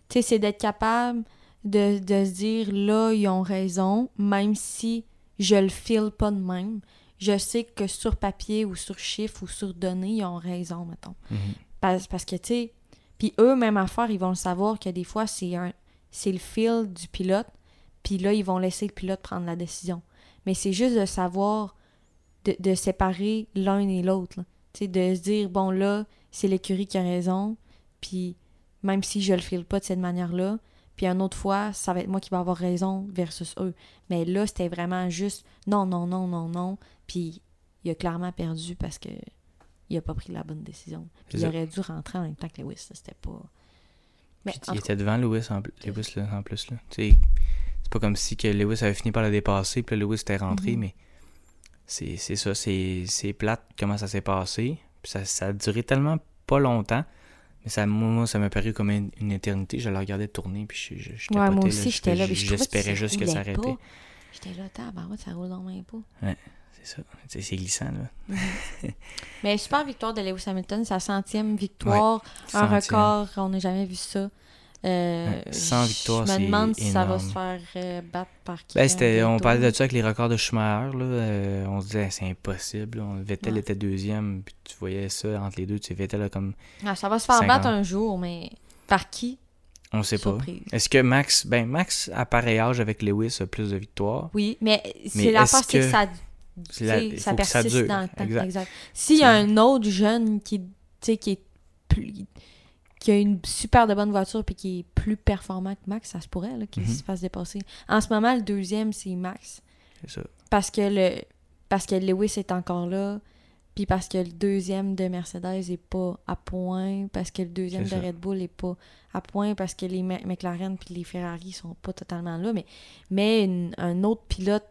Tu sais, c'est d'être capable de, de se dire là, ils ont raison, même si je le file pas de même. Je sais que sur papier ou sur chiffre ou sur données, ils ont raison, mettons. Mhm. Parce, parce que, tu sais, puis eux, même affaire, ils vont le savoir que des fois, c'est un c'est le fil du pilote, puis là, ils vont laisser le pilote prendre la décision. Mais c'est juste de savoir, de, de séparer l'un et l'autre. Tu sais, de se dire, bon, là, c'est l'écurie qui a raison, puis même si je le file pas de cette manière-là, puis une autre fois, ça va être moi qui va avoir raison versus eux. Mais là, c'était vraiment juste non, non, non, non, non, puis il a clairement perdu parce que il a pas pris la bonne décision. Puis il aurait dû rentrer en même temps que Lewis, c'était pas... Mais Puis en il était devant Lewis en, Lewis, là, en plus. Là. C'est pas comme si que Lewis avait fini par le dépasser, puis là, Lewis était rentré, Mhm. mais c'est ça, c'est c'est plate comment ça s'est passé. Puis ça, ça a duré tellement pas longtemps, mais ça, moi, ça m'a paru comme une, une éternité. Je le regardais tourner, puis je, je, je Ouais, moi aussi, j'étais là. J'espérais juste que ça arrêtait. J'étais là, tabarouette, ça roule dans même pas. C'est ça. C'est glissant, là. Mais super victoire de Lewis Hamilton, sa centième victoire, un Centième. record, on n'a jamais vu ça. Euh, Ouais, 100 victoires, Je me c'est demande si ça va énorme. se faire euh, battre par qui. Ben, c'était, on parlait de ça avec les records de Schumacher. Là, euh, on se disait, c'est impossible. là. Vettel Ouais. était deuxième, puis tu voyais ça entre les deux. Tu sais, Vettel a comme. Ah, ça va se faire 50. battre un jour, mais par qui? On sait pas. Est-ce que Max. Ben, Max, à pareil âge avec Lewis, a plus de victoires? Oui, mais c'est la part, c'est que ça, C'est la- ça faut que ça persiste dure. dans le temps. Exact. S'il y a un autre jeune qui, qui est plus qui a une super de bonne voiture puis qui est plus performant que Max, ça se pourrait là, qu'il Mhm. se fasse dépasser. En ce moment, le deuxième, c'est Max. C'est ça. Parce que le parce que Lewis est encore là, puis parce que le deuxième de Mercedes est pas à point, parce que le deuxième de ça. Red Bull est pas à point, parce que les McLaren puis les Ferrari sont pas totalement là, mais mais une- un autre pilote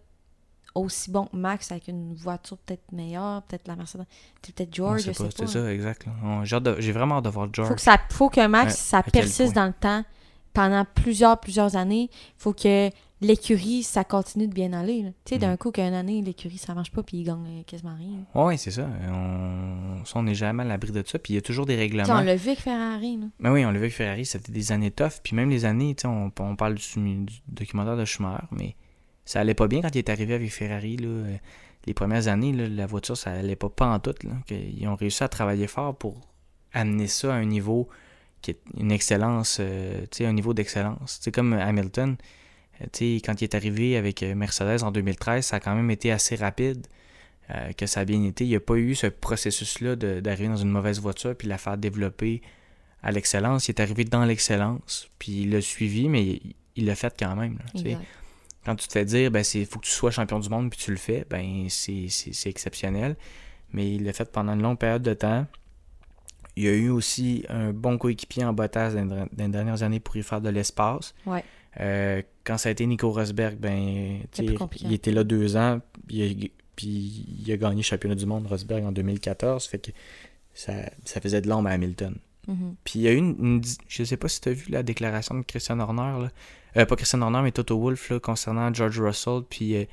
aussi bon que Max avec une voiture peut-être meilleure, peut-être la Mercedes, peut-être George, je sais pas, c'est ça, exact. J'ai vraiment hâte de voir George. Faut que ça faut que Max ça persiste dans le temps. pendant plusieurs, plusieurs années, il faut que l'écurie, ça continue de bien aller. Tu sais, d'un Mm. coup, qu'une année, l'écurie, ça marche pas, puis ils gagnent euh, quasiment rien. Oui, c'est ça. On ça, on n'est jamais à l'abri de ça. Puis il y a toujours des règlements. on l'a vu avec Ferrari. Là. Mais oui, on l'a vu avec Ferrari, c'était des années tough. Puis même les années, tu sais, on, on parle du, du documentaire de Schumacher, mais ça allait pas bien quand il est arrivé avec Ferrari. Là. Les premières années, là, la voiture, ça allait pas, tout. Là. Ils ont réussi à travailler fort pour amener ça à un niveau qui est une excellence, euh, un niveau d'excellence. C'est comme Hamilton, euh, quand il est arrivé avec euh, Mercedes en 2013, ça a quand même été assez rapide. que ça a bien été. Il n'y a pas eu ce processus-là d'arriver dans une mauvaise voiture puis la faire développer à l'excellence. Il est arrivé dans l'excellence, puis il l'a suivi, mais il- l'a fait quand même. Quand tu te fais dire, ben, c'est faut que tu sois champion du monde, puis tu le fais, ben, c'est exceptionnel. Mais il l'a fait pendant une longue période de temps. Il y a eu aussi un bon coéquipier en Bottas dans, dans les dernières années pour y faire de l'espace. Ouais. Euh, quand ça a été Nico Rosberg, ben, il était là deux ans, puis il a, puis il a gagné le championnat du monde, Rosberg, en 2014. Fait que ça, ça faisait de l'ombre à Hamilton. Mhm. Puis il y a eu une, une je sais pas si tu as vu la déclaration de Christian Horner, là. Euh, pas Christian Horner, mais Toto Wolff, là, concernant George Russell, puis euh,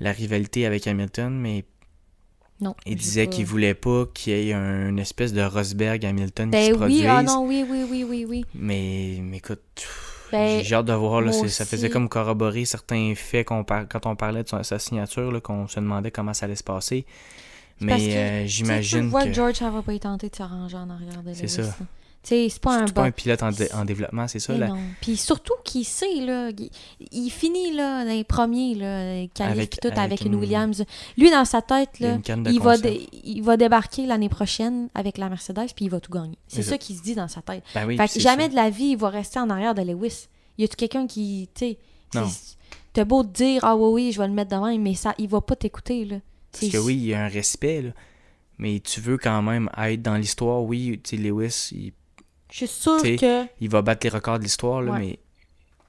la rivalité avec Hamilton, mais Non. il disait qu'il voulait pas qu'il y ait un- une espèce de Rosberg-Hamilton qui se Ben produise. oui, ah non, oui, oui, oui, oui, oui. Mais, mais écoute, Ben, j'ai hâte de voir, là, ça faisait comme corroborer certains faits qu'on par- quand on parlait de son- sa signature, qu'on se demandait comment ça allait se passer. Mais que, euh, j'imagine Tu vois que que George, ça va pas y tenter de s'arranger en arrière de C'est ça. C'est pas un pas un pilote en, dé- en développement, c'est ça. Là. non. Puis surtout qu'il sait, là, il, il finit là, dans les premiers, là, Avec- tout, avec, avec une une- Williams. Lui, dans sa tête, Il a là, il va, il va débarquer l'année prochaine avec la Mercedes, puis il va tout gagner. C'est ça ça. qu'il se dit dans sa tête. Ben oui, fait que jamais ça. de la vie, il va rester en arrière de Lewis. Y a-tu quelqu'un qui, tu sais, t'as beau te dire, ah oui, oui, je vais le mettre devant, mais ça, il va pas t'écouter, là. Parce que oui, il y a un respect, là. Mais tu veux quand même être dans l'histoire. Oui, tu sais, Lewis, il, Je suis T'sais, que. il va battre les records de l'histoire, là, Ouais. mais,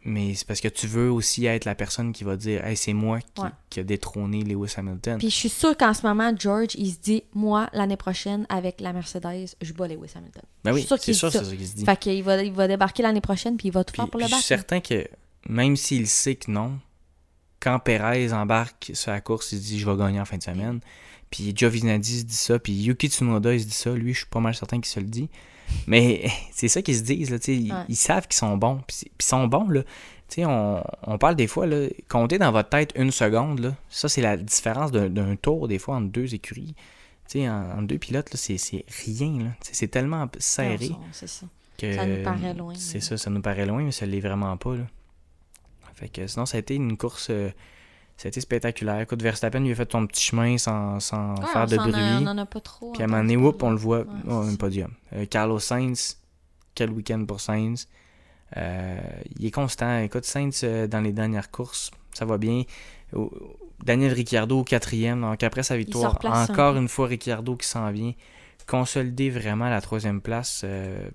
mais c'est parce que tu veux aussi être la personne qui va dire Hey, c'est moi qui, Ouais. qui a détrôné Lewis Hamilton. Puis je suis sûre qu'en ce moment, George, il se dit, moi, l'année prochaine, avec la Mercedes, je bats Lewis Hamilton. ben oui, c'est sûr, c'est ça qu'il se dit. Fait qu'il va, il va débarquer l'année prochaine, puis il va tout Puis, faire pour le puis je suis battre. certain que même s'il sait que non, quand Perez embarque sur la course, il se dit Je vais gagner en fin de semaine. Puis Giovinazzi se dit ça, puis Yuki Tsunoda il se dit ça. Lui, je suis pas mal certain qu'il se le dit. Mais c'est ça qu'ils se disent, là, ils, Ouais. ils savent qu'ils sont bons. Puis ils sont bons, là. On, on parle des fois, là, compter dans votre tête une seconde, là, ça, c'est la différence d'un- tour, des fois, entre deux écuries. En- entre deux pilotes, c'est rien, C'est tellement serré Non, ça. que... Ça nous paraît loin, C'est ça, ça nous paraît loin, mais ça l'est vraiment pas, là. Fait que sinon, ça a été une course... euh, été spectaculaire. Écoute, Verstappen, lui a fait son petit chemin sans, sans Ouais, faire de s'en a- bruit. on en a pas trop. Puis à un moment donné, whoop, on le voit. Ouais, Oh, un podium. Euh, Carlos Sainz, quel week-end pour Sainz. Euh, il est constant. Écoute, Sainz, euh, dans les dernières courses, ça va bien. Daniel Ricciardo au quatrième. Donc après sa victoire, un encore une fois Ricciardo qui s'en vient. Consolider vraiment la troisième place. Euh,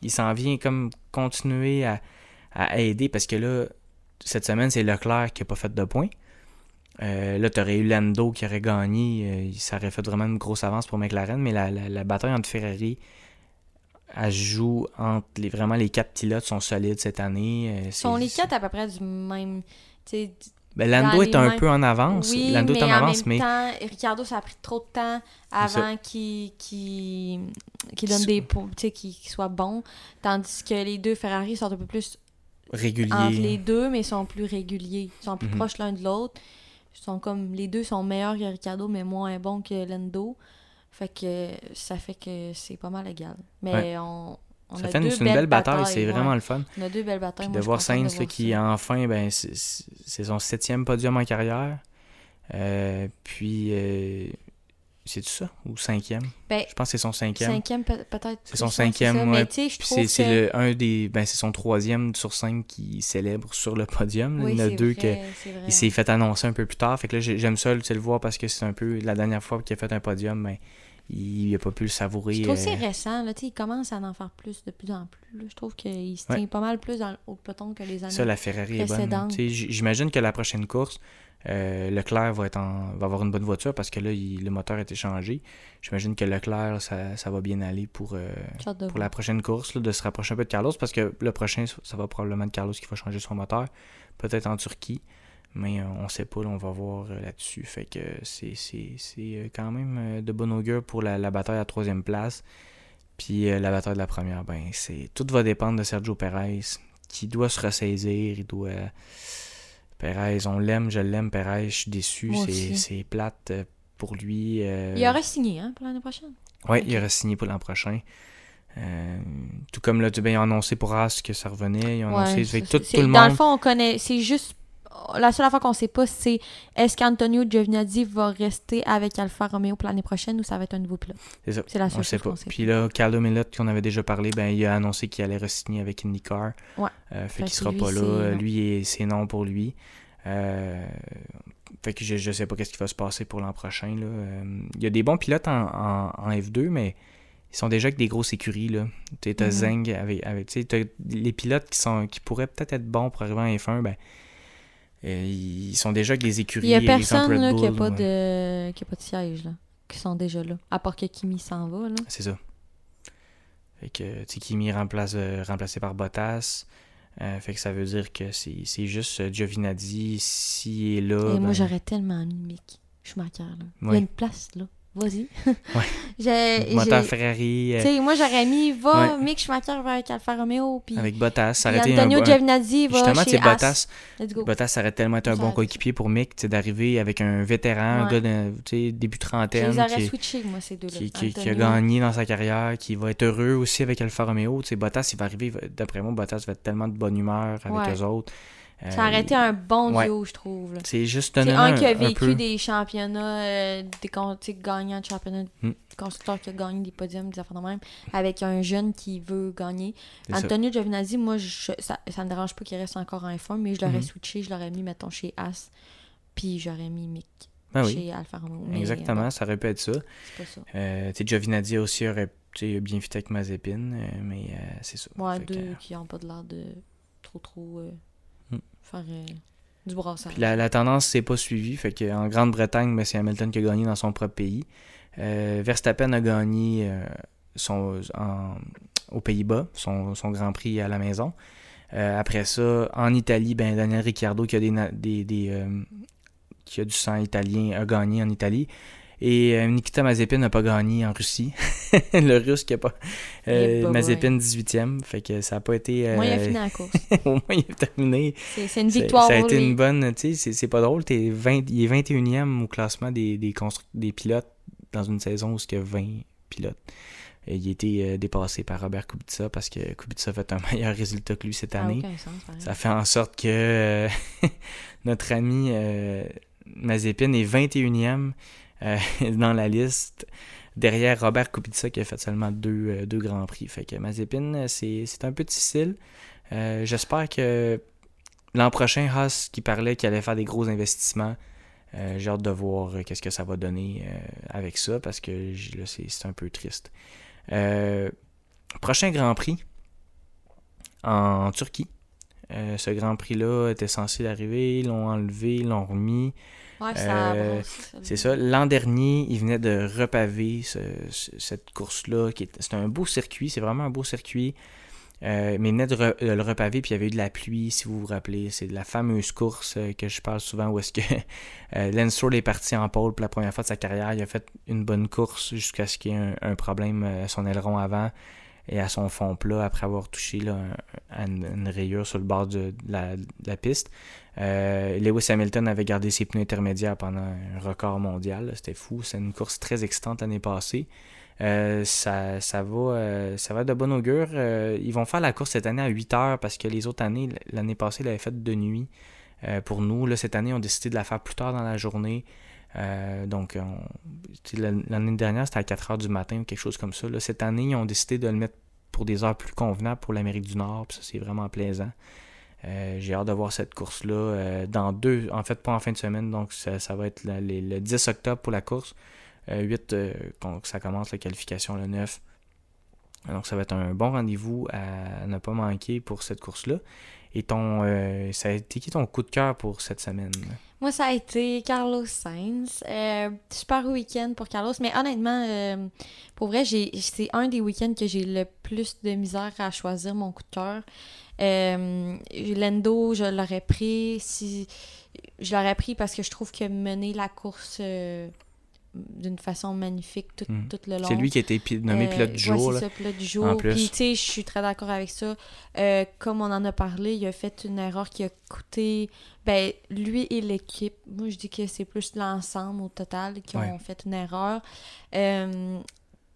il s'en vient comme continuer à, à aider parce que là, cette semaine, c'est Leclerc qui n'a pas fait de points. Euh, là, tu aurais eu Lando qui aurait gagné. euh, ça aurait fait vraiment une grosse avance pour McLaren. Mais la, la- la bataille entre Ferrari, elle joue entre les, vraiment les quatre pilotes sont solides cette année. euh, Sont les quatre à peu près du même. Ben, Lando est un mêmes- peu en avance. Oui, Lando mais est en, en avance, même mais temps, Ricardo, ça a pris trop de temps avant qu'il donne des points, tu sais, qu'il qu'il soit bon. Tandis que les deux Ferrari sont un peu plus régulier. entre les deux, mais sont plus réguliers. Ils sont plus Mhm. proches l'un de l'autre. Ils sont comme les deux sont meilleurs que Ricardo, mais moins bons que Lando. Fait que ça fait que c'est pas mal égal. Mais Ouais. on, on Ça a fait deux c'est une belle bataille, c'est ouais. vraiment le fun. On a deux belles batailles. Puis de voir Sainz qui enfin, ben, c'est son septième podium en carrière. Euh, puis, euh, c'est ça? Ou cinquième? Ben, Je pense que c'est son cinquième. Cinquième peut- peut-être. C'est son cinquième, ça. ouais. Mais je c'est que... c'est le un des. Ben, c'est son troisième sur cinq qui célèbre sur le podium. Oui, Il y en a deux vrai, que. Il s'est fait annoncer un peu plus tard. Fait que là, j'ai- j'aime ça le voir parce que c'est un peu la dernière fois qu'il a fait un podium. Ben, il n'a pas pu le savourer. Je trouve que c'est euh, récent. Là, il commence à en faire plus de plus en plus. là. Je trouve qu'il se Ouais. tient pas mal plus dans, au peloton que les années. Ça, la Ferrari est bonne. précédente. Tu sais, j- J'imagine que la prochaine course, euh, Leclerc va, être en- va avoir une bonne voiture parce que là, il- le moteur a été changé. J'imagine que Leclerc, ça, ça va bien aller pour, euh, pour la prochaine course, là, de se rapprocher un peu de Carlos parce que le prochain, ça va probablement être Carlos qui va changer son moteur. Peut-être en Turquie. Mais euh, on sait pas, là, on va voir euh, là-dessus. Fait que c'est, quand même de bon augure pour la, la bataille à la troisième place. Puis la bataille de la première, ben c'est. Tout va dépendre de Sergio Perez, qui doit se ressaisir, il doit. Perez, on l'aime, je l'aime, Perez, je suis déçu, c'est, plate euh, pour lui. euh, Il aurait signé hein, pour l'année prochaine. oui, il aurait signé pour l'an prochain. Euh, tout comme là, ben, ils ont annoncé pour As que ça revenait. Ils ont annoncé. Fait tout, tout le Dans monde. le fond, on connaît. C'est juste. La seule affaire qu'on sait pas, c'est est-ce qu'Antonio Giovinazzi va rester avec Alfa Romeo pour l'année prochaine ou ça va être un nouveau pilote? C'est ça. C'est la On seule le sait chose pas. sait. Puis là, Carlo Mellot, qu'on avait déjà parlé, ben, il a annoncé qu'il allait re-signer avec IndyCar. Ouais. Euh, fait Fait qu'il sera lui, pas là. Lui, et- c'est non pour lui. Euh, fait que je, je sais pas qu'est-ce qui va se passer pour l'an prochain. Là. Euh, il y a des bons pilotes en, en- en F2, mais ils sont déjà avec des grosses écuries. Là. Tu as Mhm. Zeng avec. avec t'as les pilotes qui, sont, qui pourraient peut-être être bons pour arriver en F1, ben. Ils sont déjà avec des écuries. Il y a personne là, qui, a Bull, pas de... qui a pas de siège, là, qui sont déjà là. À part que Kimi s'en va. Là. C'est ça. Fait que, Kimi est remplace, euh, remplacé par Bottas. Euh, fait que ça veut dire que c'est c'est juste euh, Giovinazzi, s'il est là. Et moi, ben, j'aurais tellement mis Mick Schumacher. Là. Il y a une place, là. Vas-y. Ouais. Moteur Ferrari euh, Tu sais, moi, j'aurais mis, va, Ouais. Mick Schumacher va avec Alfa Romeo, puis avec Bottas. Ça aurait un, Antonio bon- Giovinazzi va Justement, chez. Bottas. Let's go. Bottas, ça aurait tellement été un bon coéquipier pour Mick, d'arriver avec un vétéran, un gars de début trentaine, les qui, switchés, moi, ces deux-là. qui, qui- qui a gagné dans sa carrière, qui va être heureux aussi avec Alfa Romeo. Tu sais, Bottas, il va arriver, d'après moi, Bottas va être tellement de bonne humeur avec Ouais. eux autres. Ça Euh, aurait été un bon ouais. duo, je trouve. C'est juste C'est donner un qui a un vécu des championnats, euh, des gagnants de championnats, Hmm. constructeurs qui a gagné des podiums, des affaires de même, avec un jeune qui veut gagner. C'est ça. Antonio Giovinazzi, moi, je, ça, ça me dérange pas qu'il reste encore en F1, mais je l'aurais Mhm. switché, je l'aurais mis, mettons, chez As, puis j'aurais mis Mick Ah oui. chez Alfa Romeo. Mais, Exactement, ça aurait pu être ça. c'est pas ça. Euh, Giovinazzi aussi aurait bien fit avec Mazepin, euh, mais euh, c'est ça. Ouais, Fait deux euh, qui ont pas de l'air de trop, trop euh. Euh, la, la tendance s'est pas suivie. Fait Grande-Bretagne, ben, c'est Hamilton qui a gagné dans son propre pays. Euh, Verstappen a gagné euh, son, aux Pays-Bas, son, son Grand Prix à la maison. Après ça, en Italie, ben, Daniel Ricciardo, qui a, des, des, des, qui a du sang italien, a gagné en Italie. Et euh, Nikita Mazepin n'a pas gagné en Russie. le russe qui a pas. Euh, Mazepin 18e. Fait que ça n'a pas été. euh, Moi, il a fini la course. au moins, il a terminé. C'est une victoire Ça a été lui. une bonne. Tu sais, c'est- c'est pas drôle. T'es 20, il est 21e au classement des, des, constru- des pilotes dans une saison où il y a 20 pilotes. Et il a été euh, dépassé par Robert Kubica parce que Kubica a fait un meilleur résultat que lui cette Ça a année. aucun sens, pareil. Ça fait en sorte que euh, notre ami euh, Mazepin est 21e euh, dans la liste derrière Robert Kubica qui a fait seulement deux, euh, deux grands prix. Fait que Mazepin, euh, c'est un peu difficile. J'espère que l'an prochain, Haas qui parlait qu'il allait faire des gros investissements, j'ai hâte de voir qu'est-ce que ça va donner avec ça parce que là, c'est un peu triste. Prochain Grand Prix en Turquie. Ce Grand Prix-là était censé arriver, ils l'ont enlevé, ils l'ont remis. Ouais, Euh. C'est ça. L'an dernier, ils venaient de repaver ce- ce- cette course-là. C'est un beau circuit, c'est vraiment un beau circuit. Euh, mais ils venaient de, re- de le repaver, puis il y avait eu de la pluie, si vous vous rappelez. C'est de la fameuse course euh, que je parle souvent où est-ce que euh, Lance Stroll est parti en pole pour la première fois de sa carrière. Il a fait une bonne course jusqu'à ce qu'il y ait un, un problème à son aileron avant et à son fond plat après avoir touché une, rayure sur le bord de, la, piste. Euh, Lewis Hamilton avait gardé ses pneus intermédiaires pendant un record mondial. C'était fou. C'est une course très excitante l'année passée. Euh, ça, ça, va, euh, ça va de bon augure. Ils vont faire la course cette année à 8 heures parce que les autres années, l'année passée, ils l'avaient faite de nuit. Pour nous, cette année, ils ont décidé de la faire plus tard dans la journée. Euh, donc, l'année dernière, c'était à 4 heures du matin ou quelque chose comme ça. Cette année, ils ont décidé de le mettre pour des heures plus convenables pour l'Amérique du Nord. Puis ça, c'est vraiment plaisant. Euh, J'ai hâte de voir cette course-là euh, dans deux, en fait pas en fin de semaine, donc ça, va être le 10 octobre pour la course. 8, ça commence la qualification le 9. Donc, ça va être un bon rendez-vous à ne pas manquer pour cette course-là. Et ton, ça a été qui ton coup de cœur pour cette semaine? Moi, ça a été Carlos Sainz. Euh, super week-end pour Carlos. Mais honnêtement, euh, pour vrai, c'est un des week-ends que j'ai le plus de misère à choisir mon coup cœur. Lendo, je l'aurais pris si. Je l'aurais pris parce que je trouve que mener la course d'une façon magnifique tout, hmm. tout le long. C'est lui qui a été nommé euh, pilote du jour. c'est ça, pilote du jour. Puis, tu sais, je suis très d'accord avec ça. Euh, comme on en a parlé, il a fait une erreur qui a coûté. Ben, lui et l'équipe, moi, je dis que c'est plus l'ensemble au total qui ont fait une erreur. Euh,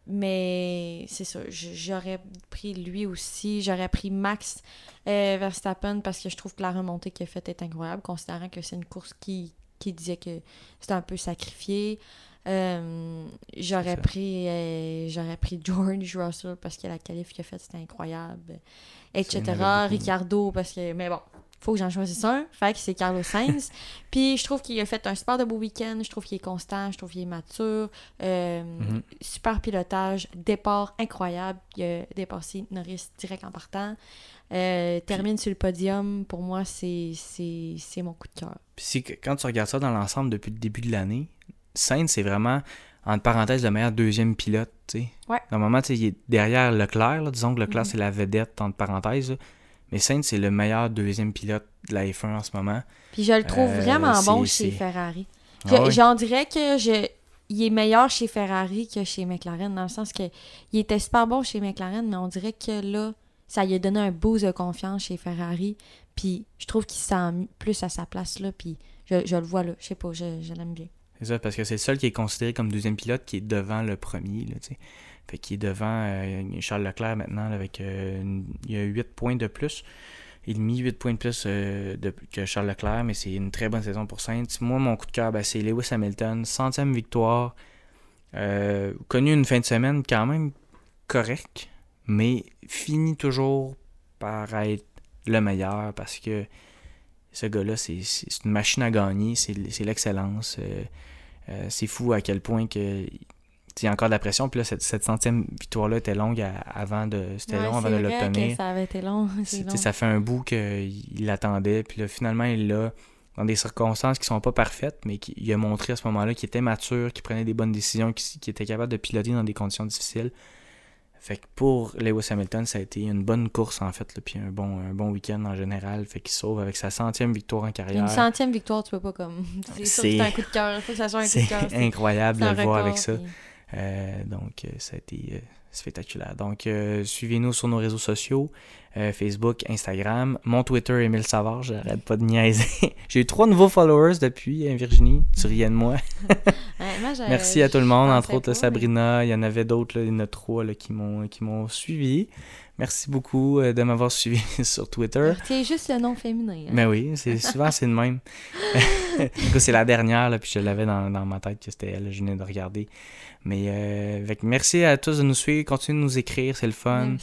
mais c'est ça, j'aurais pris lui aussi. J'aurais pris Max Verstappen parce que je trouve que la remontée qu'il a faite est incroyable, considérant que c'est une course qui, qui disait que c'était un peu sacrifié. Euh, j'aurais pris euh, j'aurais pris George Russell parce que la qualif qu'il a faite c'était incroyable etc Ricardo parce que mais bon faut que j'en choisisse un. Fait que c'est Carlos Sainz. Puis je trouve qu'il a fait un super de beau week-end. Je trouve qu'il est constant je trouve qu'il est mature. Euh, mhm. super pilotage départ incroyable. Il a dépassé Norris direct en partant. Termine sur le podium. Pour moi c'est mon coup de cœur. Puis quand tu regardes ça dans l'ensemble depuis le début de l'année Sainz, c'est vraiment, entre parenthèses, le meilleur deuxième pilote. sais. Ouais. Normalement, il est derrière Leclerc. Disons que Leclerc, mhm. c'est la vedette, entre parenthèses. Mais Sainz, c'est le meilleur deuxième pilote de la F1 en ce moment. Puis je le trouve euh, vraiment bon chez Ferrari. Ah j'en dirais que je, il est meilleur chez Ferrari que chez McLaren, dans le sens que il était super bon chez McLaren, mais on dirait que là, ça lui a donné un boost de confiance chez Ferrari. Puis je trouve qu'il sent plus à sa place là. Puis je, je le vois là. Je sais pas, je, je l'aime bien. C'est ça, parce que c'est le seul qui est considéré comme deuxième pilote qui est devant le premier. Là, fait est devant euh, Charles Leclerc maintenant avec euh, a 8 points de plus. Il a mis 8 points de plus euh, que Charles Leclerc, mais c'est une très bonne saison pour Sainz. Moi, mon coup de cœur, ben, c'est Lewis Hamilton, centième victoire. connu une fin de semaine quand même correct, mais finit toujours par être le meilleur parce que ce gars-là, c'est une machine à gagner, c'est l'excellence. Euh, euh, c'est fou à quel point que il y a encore de la pression. Puis là, cette, centième victoire-là était longue avant de. C'était long avant de l'obtenir. Ça avait été long. Ça fait un bout qu'il l'attendait. Puis là, finalement, il l'a dans des circonstances qui sont pas parfaites, mais il a montré à ce moment-là qu'il était mature, qu'il prenait des bonnes décisions, qu'il était capable de piloter dans des conditions difficiles. Fait que pour Lewis Hamilton, ça a été une bonne course en fait, puis un bon, un bon week-end en général. Fait qu'il sauve avec sa centième victoire en carrière. Une centième victoire, tu peux pas comme. C'est un coup de cœur. Faut que ça soit un coup de cœur. C'est incroyable de le voir avec ça. Euh, donc, euh, ça a été euh, spectaculaire. Donc, suivez-nous sur nos réseaux sociaux Facebook, Instagram. Mon Twitter, Emile Savard, j'arrête pas de niaiser. J'ai eu trois nouveaux followers depuis, Virginie. Tu riais de moi. Merci à tout le monde, entre autres Sabrina. Il y en avait d'autres, il y en a trois qui m'ont suivi. Merci beaucoup de m'avoir suivi sur Twitter. C'est juste le nom féminin. Hein. Mais oui, c'est souvent c'est le même. c'est la dernière, là, puis je l'avais dans, dans, ma tête que c'était elle, je venais de regarder. Mais euh, merci à tous de nous suivre, continuez de nous écrire, c'est le fun.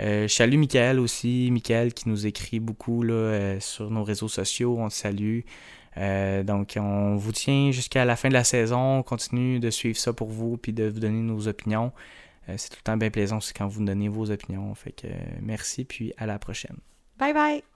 Euh, je salue Michael aussi, Michael qui nous écrit beaucoup là, euh, sur nos réseaux sociaux, on te salue. Euh, donc on vous tient jusqu'à la fin de la saison, on continue de suivre ça pour vous, puis de vous donner nos opinions. c'est tout le temps bien plaisant aussi quand vous nous donnez vos opinions. Fait que merci, puis à la prochaine. Bye bye!